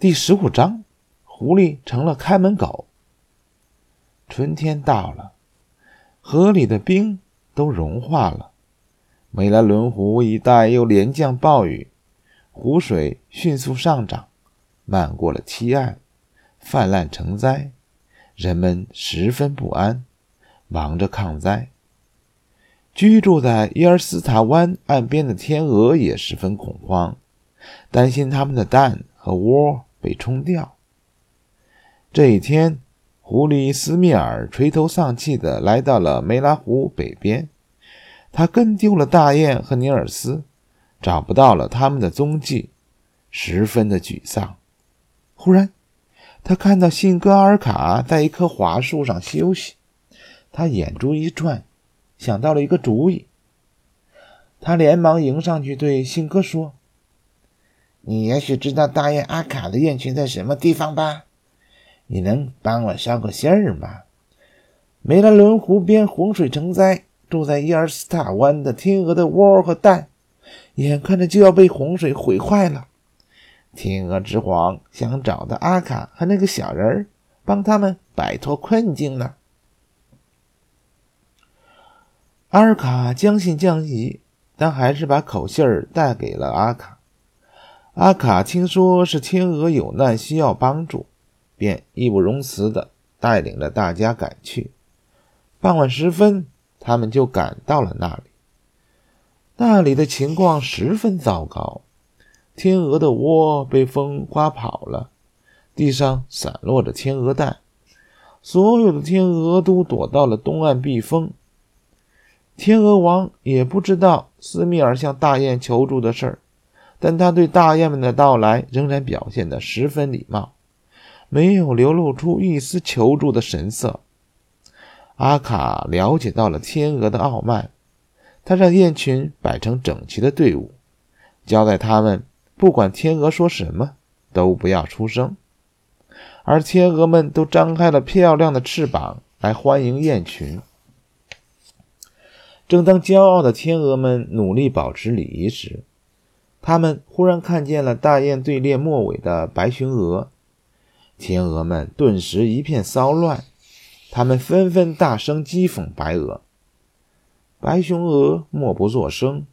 第十五章，狐狸成了看门狗。春天到了，河里的冰都融化了，梅兰伦湖一带又连降暴雨，湖水迅速上涨，漫过了堤岸，泛滥成灾，人们十分不安，忙着抗灾。居住在伊尔斯塔湾岸边的天鹅也十分恐慌，担心他们的蛋和窝。被冲掉。这一天，狐狸斯密尔垂头丧气地来到了梅拉湖北边。他跟丢了大雁和尼尔斯，找不到了他们的踪迹，十分的沮丧。忽然，他看到信鸽阿尔卡在一棵桦树上休息。他眼珠一转，想到了一个主意。他连忙迎上去对信鸽说。你也许知道大雁阿卡的雁群在什么地方吧？你能帮我捎个信儿吗？梅兰伦湖边洪水成灾，住在伊尔斯塔湾的天鹅的窝和蛋，眼看着就要被洪水毁坏了。天鹅之皇想找到阿卡和那个小人儿，帮他们摆脱困境呢。阿尔卡将信将疑，但还是把口信儿带给了阿卡。阿卡听说是天鹅有难需要帮助，便义不容辞地带领着大家赶去。傍晚时分，他们就赶到了那里。那里的情况十分糟糕，天鹅的窝被风刮跑了，地上散落着天鹅蛋，所有的天鹅都躲到了东岸避风。天鹅王也不知道斯密尔向大雁求助的事儿。但他对大雁们的到来仍然表现得十分礼貌，没有流露出一丝求助的神色。阿卡了解到了天鹅的傲慢，他让雁群摆成整齐的队伍，交代他们不管天鹅说什么都不要出声，而天鹅们都张开了漂亮的翅膀来欢迎雁群。正当骄傲的天鹅们努力保持礼仪时，他们忽然看见了大雁队列末尾的白熊鹅，天鹅们顿时一片骚乱，他们纷纷大声讥讽白鹅。白熊鹅默不作声，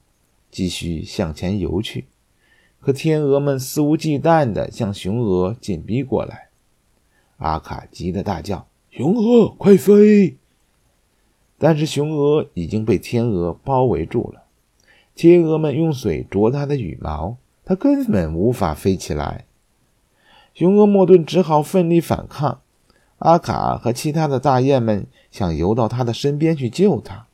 继续向前游去。可天鹅们肆无忌惮地向雄鹅紧逼过来，阿卡急得大叫：“雄鹅，快飞！”但是雄鹅已经被天鹅包围住了。天鹅们用水啄它的羽毛，它根本无法飞起来。雄鹅莫顿只好奋力反抗。阿卡和其他的大雁们想游到它的身边去救它，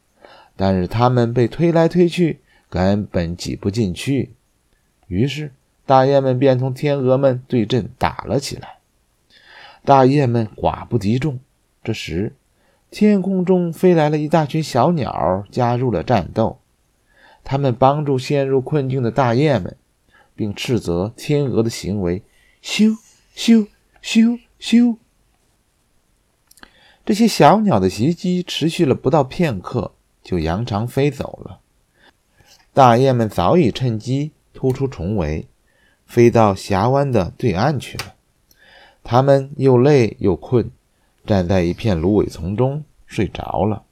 但是它们被推来推去，根本挤不进去。于是大雁们便同天鹅们对阵打了起来。大雁们寡不敌众。这时，天空中飞来了一大群小鸟，加入了战斗。他们帮助陷入困境的大雁们，并斥责天鹅的行为。咻咻咻咻！这些小鸟的袭击持续了不到片刻，就扬长飞走了。大雁们早已趁机突出重围，飞到峡湾的对岸去了。它们又累又困，站在一片芦苇丛中睡着了。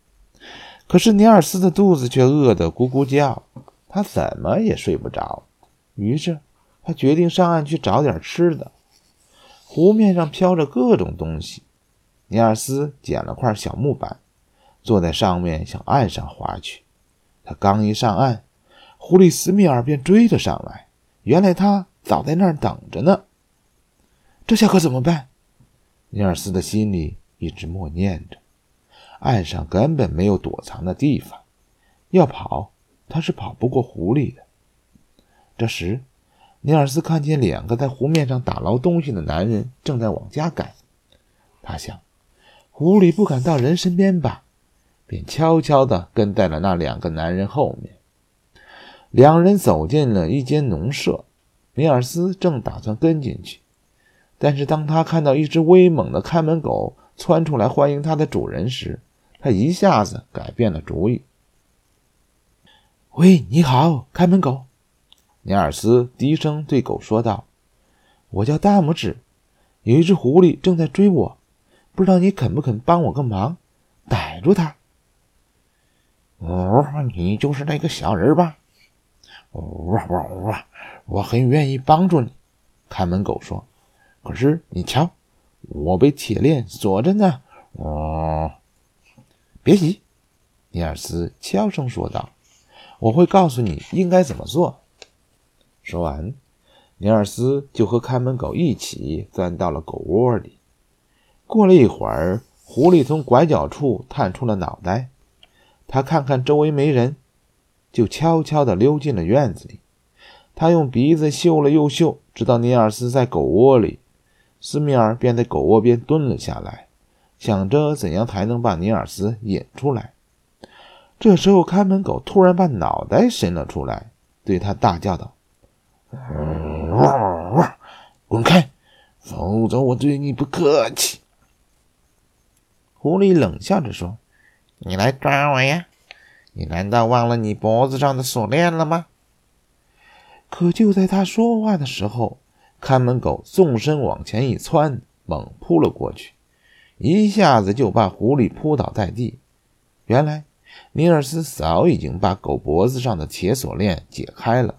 可是尼尔斯的肚子却饿得咕咕叫，他怎么也睡不着。于是他决定上岸去找点吃的。湖面上飘着各种东西。尼尔斯捡了块小木板，坐在上面向岸上划去。他刚一上岸，狐狸斯密尔便追了上来。原来他早在那儿等着呢。这下可怎么办？尼尔斯的心里一直默念着。岸上根本没有躲藏的地方，要跑他是跑不过狐狸的。这时，尼尔斯看见两个在湖面上打捞东西的男人正在往家赶，他想，狐狸不敢到人身边吧，便悄悄地跟在了那两个男人后面。两人走进了一间农舍，尼尔斯正打算跟进去，但是当他看到一只威猛的看门狗窜出来欢迎他的主人时，他一下子改变了主意。“喂，你好，看门狗。”尼尔斯低声对狗说道。我叫大拇指，有一只狐狸正在追我，不知道你肯不肯帮我个忙，逮住它？”“哦，你就是那个小人吧？”“哦，我我很愿意帮助你。”看门狗说。“可是你瞧，我被铁链锁着呢。”“哦，别急。”尼尔斯悄声说道，“我会告诉你应该怎么做。”说完，尼尔斯就和看门狗一起钻到了狗窝里。过了一会儿，狐狸从拐角处探出了脑袋，他看看周围没人，就悄悄地溜进了院子里。他用鼻子嗅了又嗅，知道尼尔斯在狗窝里，斯米尔便在狗窝边蹲了下来，想着怎样才能把尼尔斯引出来。这时候，看门狗突然把脑袋伸了出来，对他大叫道。汪汪滚开，否则我对你不客气。”狐狸冷笑着说，“你来抓我呀？你难道忘了你脖子上的锁链了吗？”可就在他说话的时候，看门狗纵身往前一窜，猛扑了过去，一下子就把狐狸扑倒在地。原来，尼尔斯早已经把狗脖子上的铁锁链解开了。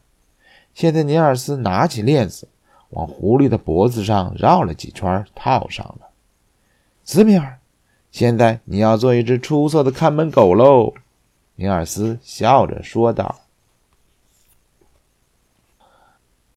现在，尼尔斯拿起链子，往狐狸的脖子上绕了几圈，套上了。斯米尔，现在你要做一只出色的看门狗喽！尼尔斯笑着说道。